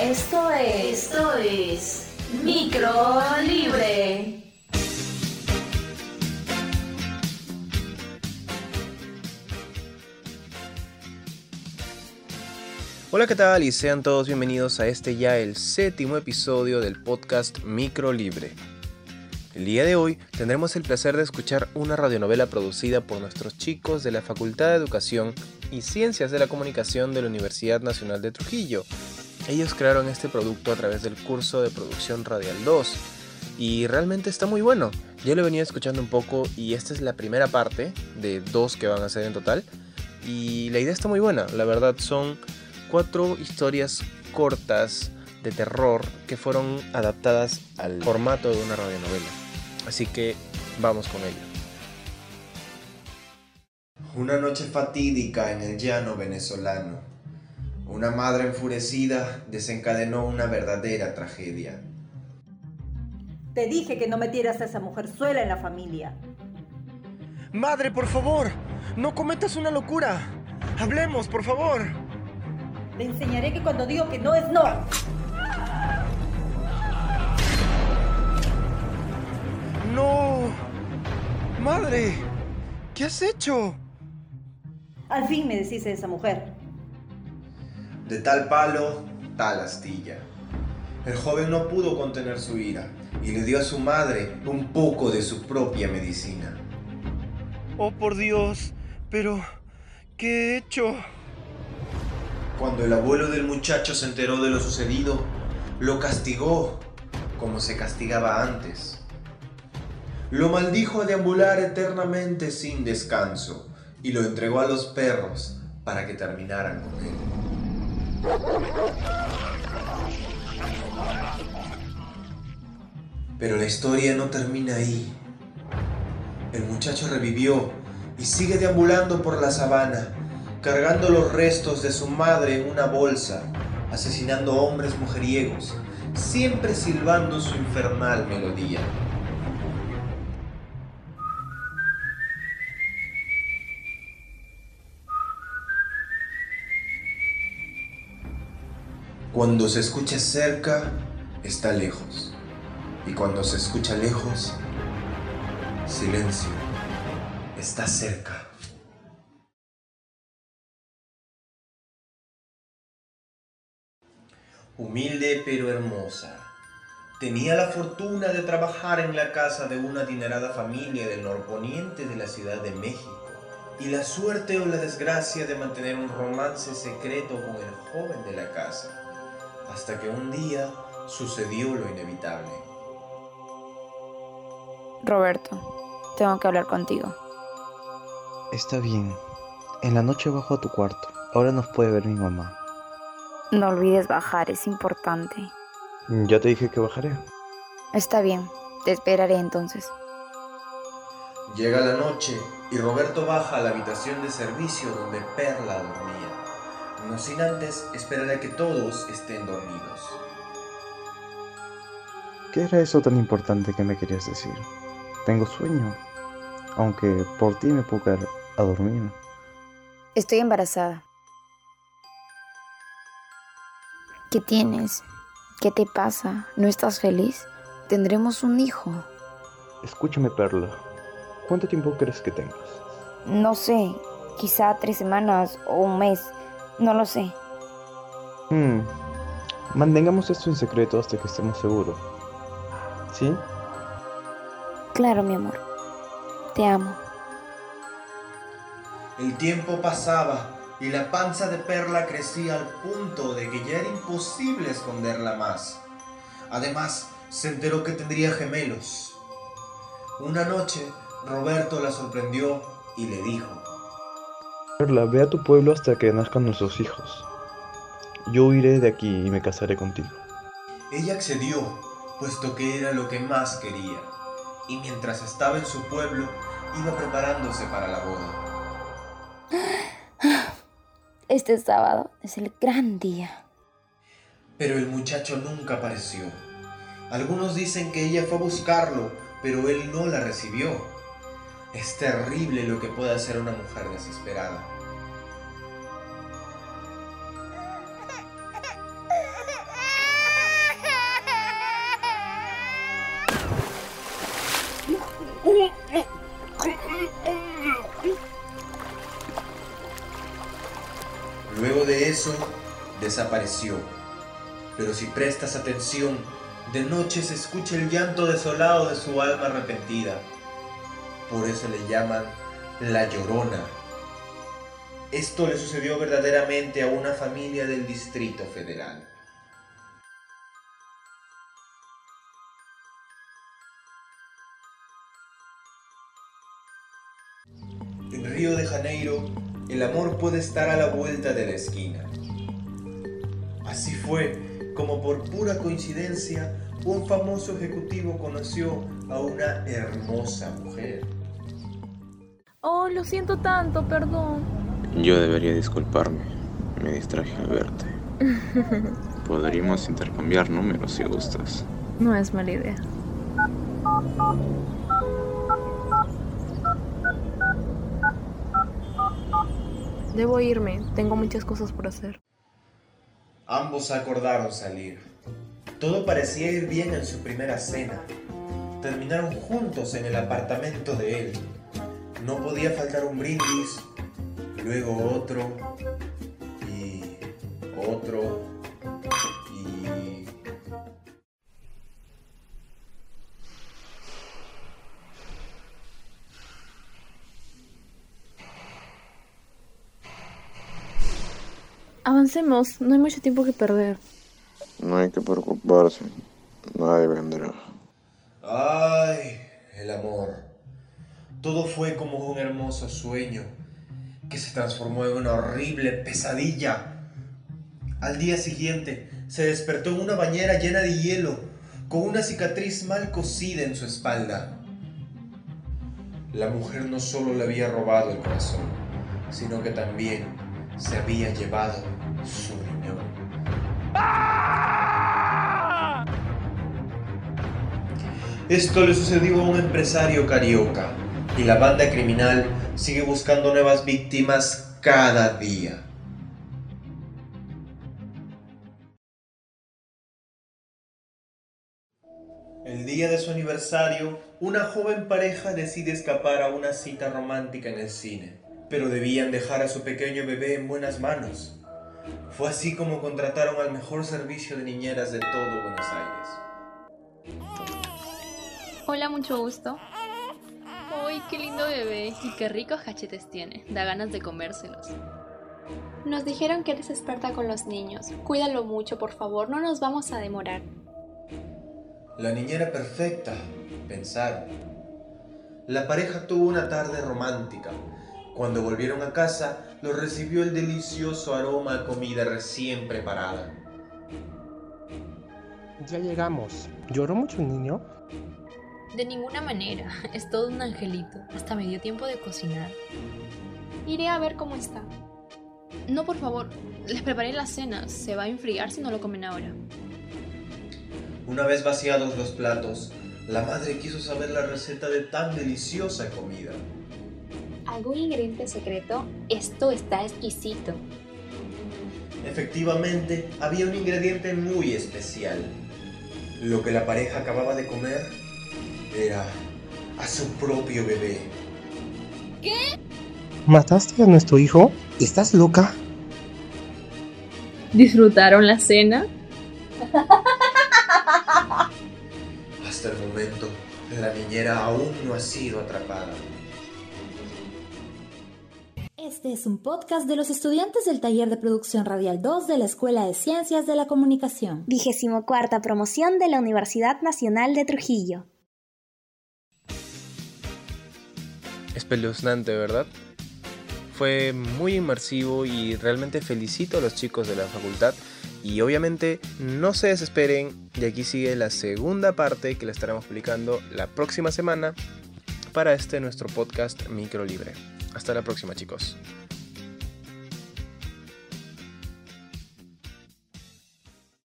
Esto es, esto es Micro Libre. Hola, ¿qué tal? Y sean todos bienvenidos a este ya el séptimo episodio del podcast Micro Libre. El día de hoy tendremos el placer de escuchar una radionovela producida por nuestros chicos de la Facultad de Educación y Ciencias de la Comunicación de la Universidad Nacional de Trujillo. Ellos crearon este producto a través del curso de producción Radial 2 y realmente está muy bueno. Yo lo venía escuchando un poco y esta es la primera parte de dos que van a ser en total y la idea está muy buena, la verdad son cuatro historias cortas de terror que fueron adaptadas al formato de una radionovela. Así que vamos con ello. Una noche fatídica en el llano venezolano. Una madre enfurecida desencadenó una verdadera tragedia. Te dije que no metieras a esa mujer sola en la familia. Madre, por favor, no cometas una locura. Hablemos, por favor. Te enseñaré que cuando digo que no es no. No. Madre, ¿qué has hecho? Al fin me decís de esa mujer. De tal palo, tal astilla. El joven no pudo contener su ira y le dio a su madre un poco de su propia medicina. Oh, por Dios, pero ¿qué he hecho? Cuando el abuelo del muchacho se enteró de lo sucedido, lo castigó como se castigaba antes. Lo maldijo a deambular eternamente sin descanso y lo entregó a los perros para que terminaran con él. Pero la historia no termina ahí. El muchacho revivió y sigue deambulando por la sabana, cargando los restos de su madre en una bolsa, asesinando hombres mujeriegos, siempre silbando su infernal melodía. Cuando se escucha cerca, está lejos. Y cuando se escucha lejos, silencio, está cerca. Humilde pero hermosa. Tenía la fortuna de trabajar en la casa de una adinerada familia del norponiente de la Ciudad de México y la suerte o la desgracia de mantener un romance secreto con el joven de la casa, hasta que un día sucedió lo inevitable. Roberto, tengo que hablar contigo. Está bien. En la noche bajo a tu cuarto. Ahora nos puede ver mi mamá. No olvides bajar, es importante. Ya te dije que bajaré. Está bien, te esperaré entonces. Llega la noche y Roberto baja a la habitación de servicio donde Perla dormía, no sin antes esperar a que todos estén dormidos. ¿Qué era eso tan importante que me querías decir? Tengo sueño, aunque por ti me puedo quedar a dormir. Estoy embarazada. ¿Qué tienes? ¿Qué te pasa? ¿No estás feliz? Tendremos un hijo. Escúchame, Perla. ¿Cuánto tiempo crees que tengas? No sé, quizá tres semanas o un mes. No lo sé. Hmm. Mantengamos esto en secreto hasta que estemos seguros. ¿Sí? Claro, mi amor. Te amo. El tiempo pasaba y la panza de Perla crecía al punto de que ya era imposible esconderla más. Además, se enteró que tendría gemelos. Una noche, Roberto la sorprendió y le dijo, Ve a tu pueblo hasta que nazcan nuestros hijos. Yo huiré de aquí y me casaré contigo. Ella accedió, puesto que era lo que más quería, y mientras estaba en su pueblo, iba preparándose para la boda. Este sábado es el gran día. Pero el muchacho nunca apareció. Algunos dicen que ella fue a buscarlo, pero él no la recibió. Es terrible lo que puede hacer una mujer desesperada. Luego de eso, desapareció. Pero si prestas atención, de noche se escucha el llanto desolado de su alma arrepentida. Por eso le llaman la Llorona. Esto le sucedió verdaderamente a una familia del Distrito Federal. En Río de Janeiro, el amor puede estar a la vuelta de la esquina. Así fue como por pura coincidencia un famoso ejecutivo conoció a una hermosa mujer. Oh, lo siento tanto, perdón. Yo debería disculparme. Me distraje al verte. Podríamos intercambiar números si gustas. No es mala idea. Debo irme, tengo muchas cosas por hacer. Ambos acordaron salir. Todo parecía ir bien en su primera cena. Terminaron juntos en el apartamento de él. No podía faltar un brindis, luego otro y otro y... Avancemos, no hay mucho tiempo que perder. No hay que preocuparse. Nadie vendrá. Ay, el amor. Todo fue como un hermoso sueño que se transformó en una horrible pesadilla. Al día siguiente se despertó en una bañera llena de hielo, con una cicatriz mal cosida en su espalda. La mujer no solo le había robado el corazón, sino que también se había llevado su riñón. Esto le sucedió a un empresario carioca y la banda criminal sigue buscando nuevas víctimas cada día. El día de su aniversario, una joven pareja decide escapar a una cita romántica en el cine, pero debían dejar a su pequeño bebé en buenas manos. Fue así como contrataron al mejor servicio de niñeras de todo Buenos Aires. Hola, mucho gusto. ¡Uy, qué lindo bebé! Y qué ricos cachetes tiene. Da ganas de comérselos. Nos dijeron que eres experta con los niños. Cuídalo mucho, por favor. No nos vamos a demorar. La niñera perfecta, pensaron. La pareja tuvo una tarde romántica. Cuando volvieron a casa, los recibió el delicioso aroma a comida recién preparada. Ya llegamos. ¿Lloró mucho el niño? De ninguna manera. Es todo un angelito. Hasta me dio tiempo de cocinar. Iré a ver cómo está. No, por favor. Les preparé la cena. Se va a enfriar si no lo comen ahora. Una vez vaciados los platos, la madre quiso saber la receta de tan deliciosa comida. ¿Algún ingrediente secreto? Esto está exquisito. Efectivamente, había un ingrediente muy especial. Lo que la pareja acababa de comer era a su propio bebé. ¿Qué? ¿Mataste a nuestro hijo? ¿Estás loca? ¿Disfrutaron la cena? Hasta el momento, la niñera aún no ha sido atrapada. Este es un podcast de los estudiantes del taller de producción radial 2 de la Escuela de Ciencias de la Comunicación. Vigésimo cuarta promoción de la Universidad Nacional de Trujillo. Espeluznante, ¿verdad? Fue muy inmersivo y realmente felicito a los chicos de la facultad y obviamente no se desesperen y aquí sigue la segunda parte que la estaremos publicando la próxima semana para este nuestro podcast Micro Libre. Hasta la próxima chicos.